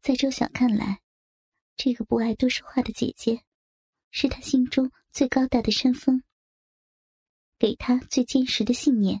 在周晓看来，这个不爱多说话的姐姐，是他心中最高大的山峰，给他最坚实的信念；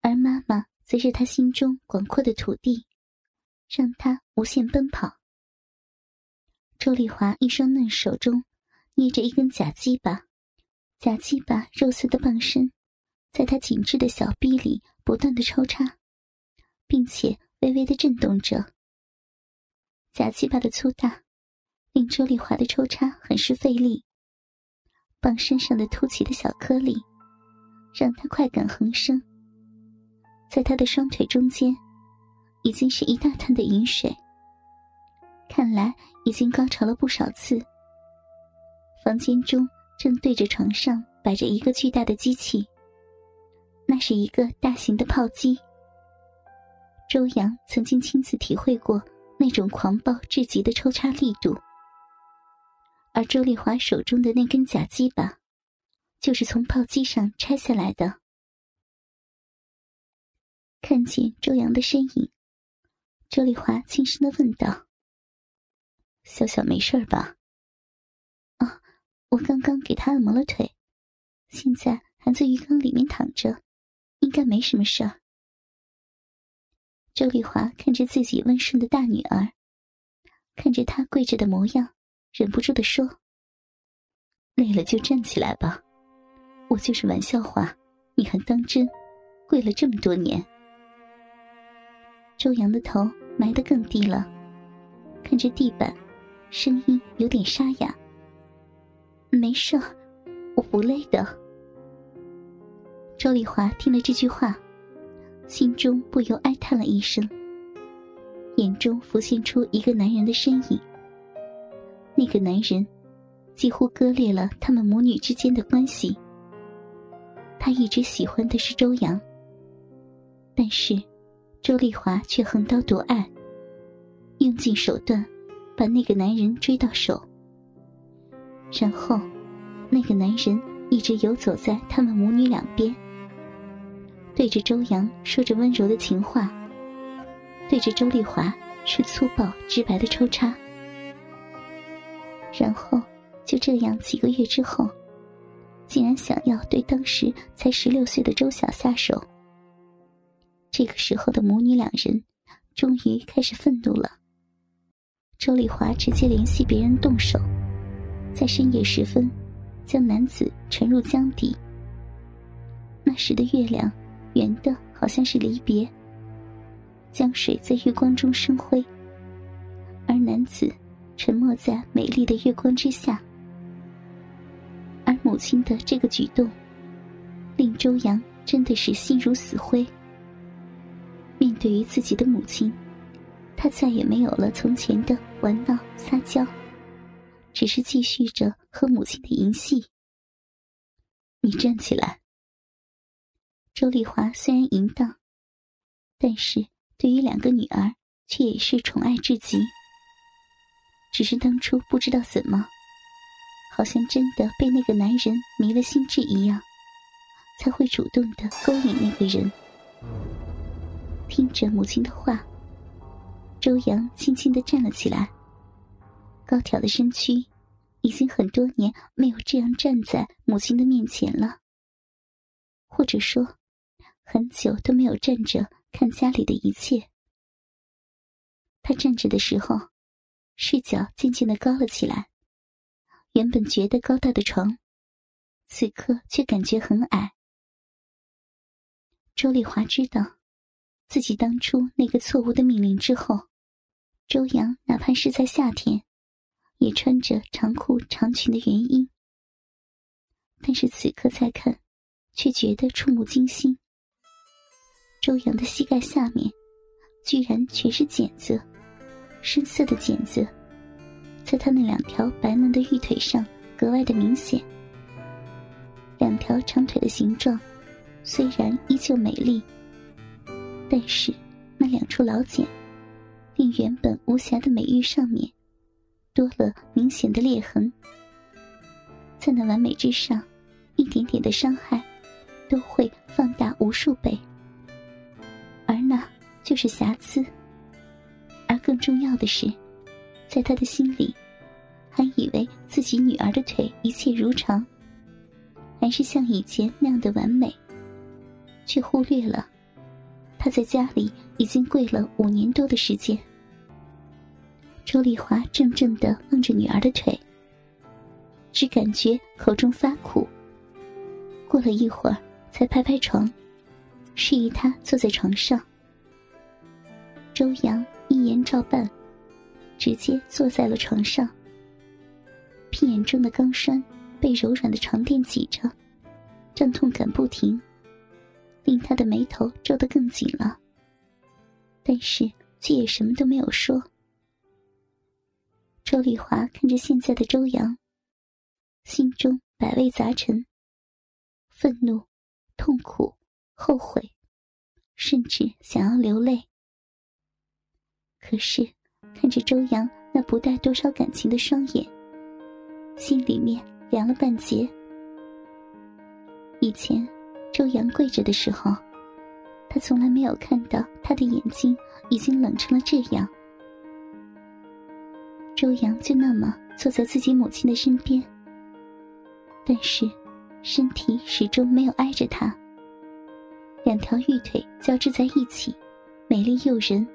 而妈妈则是他心中广阔的土地，让他无限奔跑。周丽华一双嫩手中捏着一根假鸡巴，假鸡巴肉色的棒身，在他紧致的小臂里不断的抽插，并且微微的震动着。假鸡巴的粗大，令周丽华的抽插很是费力。棒身上的凸起的小颗粒，让她快感横生。在她的双腿中间，已经是一大滩的饮水。看来已经高潮了不少次。房间中正对着床上摆着一个巨大的机器，那是一个大型的炮机。周阳曾经亲自体会过。那种狂暴至极的抽插力度，而周丽华手中的那根假鸡巴，就是从炮机上拆下来的。看见周阳的身影，周丽华轻声的问道：“小小没事吧？”“啊，我刚刚给他按摩了腿，现在还在浴缸里面躺着，应该没什么事儿。”周丽华看着自己温顺的大女儿，看着她跪着的模样，忍不住的说：“累了就站起来吧，我就是玩笑话，你还当真？跪了这么多年。”周阳的头埋得更低了，看着地板，声音有点沙哑：“没事，我不累的。”周丽华听了这句话。心中不由哀叹了一声，眼中浮现出一个男人的身影。那个男人几乎割裂了他们母女之间的关系。他一直喜欢的是周阳，但是周丽华却横刀夺爱，用尽手段把那个男人追到手。然后，那个男人一直游走在他们母女两边。对着周阳说着温柔的情话，对着周丽华是粗暴直白的抽插，然后就这样几个月之后，竟然想要对当时才十六岁的周晓下手。这个时候的母女两人终于开始愤怒了。周丽华直接联系别人动手，在深夜时分将男子沉入江底。那时的月亮。圆的好像是离别。江水在月光中生辉，而男子沉没在美丽的月光之下。而母亲的这个举动，令周阳真的是心如死灰。面对于自己的母亲，他再也没有了从前的玩闹撒娇，只是继续着和母亲的淫戏。你站起来。周丽华虽然淫荡，但是对于两个女儿却也是宠爱至极。只是当初不知道怎么，好像真的被那个男人迷了心智一样，才会主动的勾引那个人。听着母亲的话，周阳轻轻的站了起来，高挑的身躯已经很多年没有这样站在母亲的面前了，或者说。很久都没有站着看家里的一切。他站着的时候，视角渐渐的高了起来。原本觉得高大的床，此刻却感觉很矮。周丽华知道，自己当初那个错误的命令之后，周阳哪怕是在夏天，也穿着长裤长裙的原因。但是此刻再看，却觉得触目惊心。欧阳的膝盖下面，居然全是茧子，深色的茧子，在他那两条白嫩的玉腿上格外的明显。两条长腿的形状，虽然依旧美丽，但是那两处老茧，令原本无瑕的美玉上面，多了明显的裂痕。在那完美之上，一点点的伤害，都会放大无数倍。而那就是瑕疵，而更重要的是，在他的心里，还以为自己女儿的腿一切如常，还是像以前那样的完美，却忽略了他在家里已经跪了五年多的时间。周丽华怔怔的望着女儿的腿，只感觉口中发苦。过了一会儿，才拍拍床，示意他坐在床上。周阳一言照办，直接坐在了床上。屁眼中的钢栓被柔软的床垫挤着，胀痛感不停，令他的眉头皱得更紧了。但是却也什么都没有说。周丽华看着现在的周阳，心中百味杂陈，愤怒、痛苦、后悔，甚至想要流泪。可是看着周阳那不带多少感情的双眼，心里面凉了半截。以前周阳跪着的时候，他从来没有看到他的眼睛已经冷成了这样。周阳就那么坐在自己母亲的身边，但是身体始终没有挨着他，两条玉腿交织在一起，美丽诱人。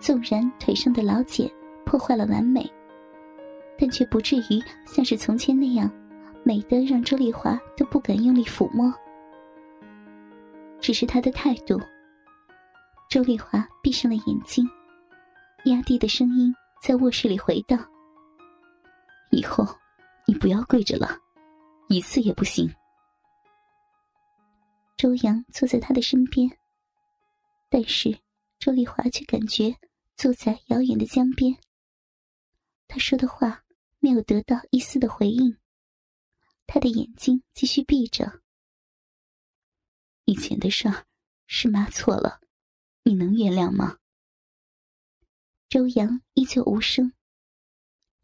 纵然腿上的老茧破坏了完美，但却不至于像是从前那样美得让周丽华都不敢用力抚摸。只是他的态度。周丽华闭上了眼睛，压低的声音在卧室里回荡：“以后你不要跪着了，一次也不行。”周阳坐在他的身边，但是周丽华却感觉。坐在遥远的江边，他说的话没有得到一丝的回应。他的眼睛继续闭着。以前的事儿是妈错了，你能原谅吗？周阳依旧无声，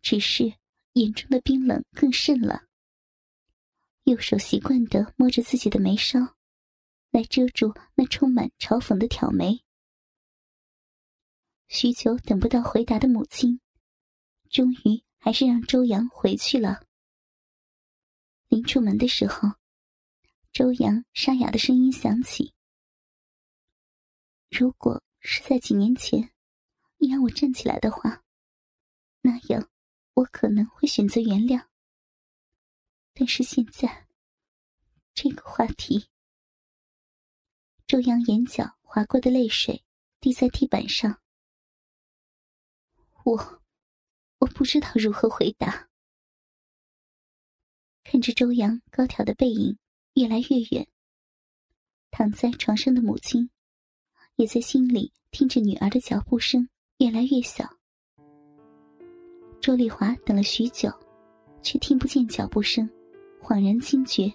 只是眼中的冰冷更甚了。右手习惯的摸着自己的眉梢，来遮住那充满嘲讽的挑眉。许久等不到回答的母亲，终于还是让周阳回去了。临出门的时候，周阳沙哑的声音响起：“如果是在几年前，你让我站起来的话，那样我可能会选择原谅。但是现在，这个话题……”周阳眼角划过的泪水滴在地板上。我，我不知道如何回答。看着周阳高挑的背影越来越远，躺在床上的母亲，也在心里听着女儿的脚步声越来越小。周丽华等了许久，却听不见脚步声，恍然惊觉。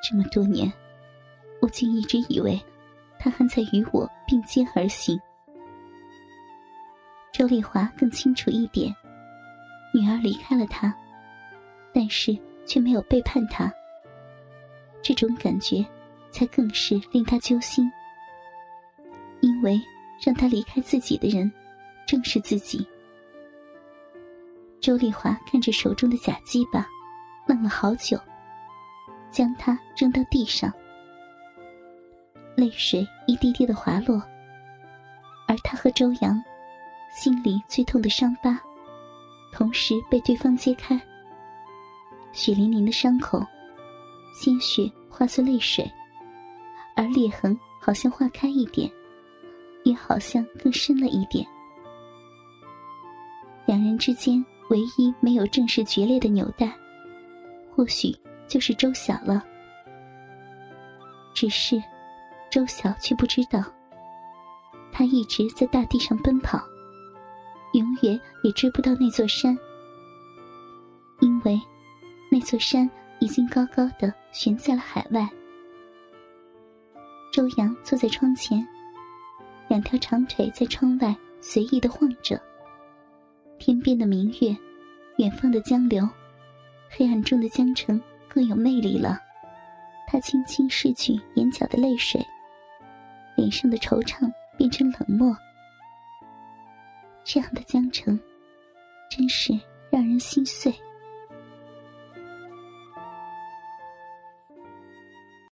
这么多年，我竟一直以为他还在与我并肩而行。周丽华更清楚一点，女儿离开了他，但是却没有背叛他。这种感觉，才更是令他揪心。因为让他离开自己的人，正是自己。周丽华看着手中的假鸡巴，愣了好久，将它扔到地上，泪水一滴滴的滑落，而他和周阳。心里最痛的伤疤，同时被对方揭开。血淋淋的伤口，鲜血化作泪水，而裂痕好像化开一点，也好像更深了一点。两人之间唯一没有正式决裂的纽带，或许就是周晓了。只是，周晓却不知道，他一直在大地上奔跑。永远也追不到那座山，因为那座山已经高高的悬在了海外。周阳坐在窗前，两条长腿在窗外随意的晃着。天边的明月，远方的江流，黑暗中的江城更有魅力了。他轻轻拭去眼角的泪水，脸上的惆怅变成冷漠。这样的江城真是让人心碎。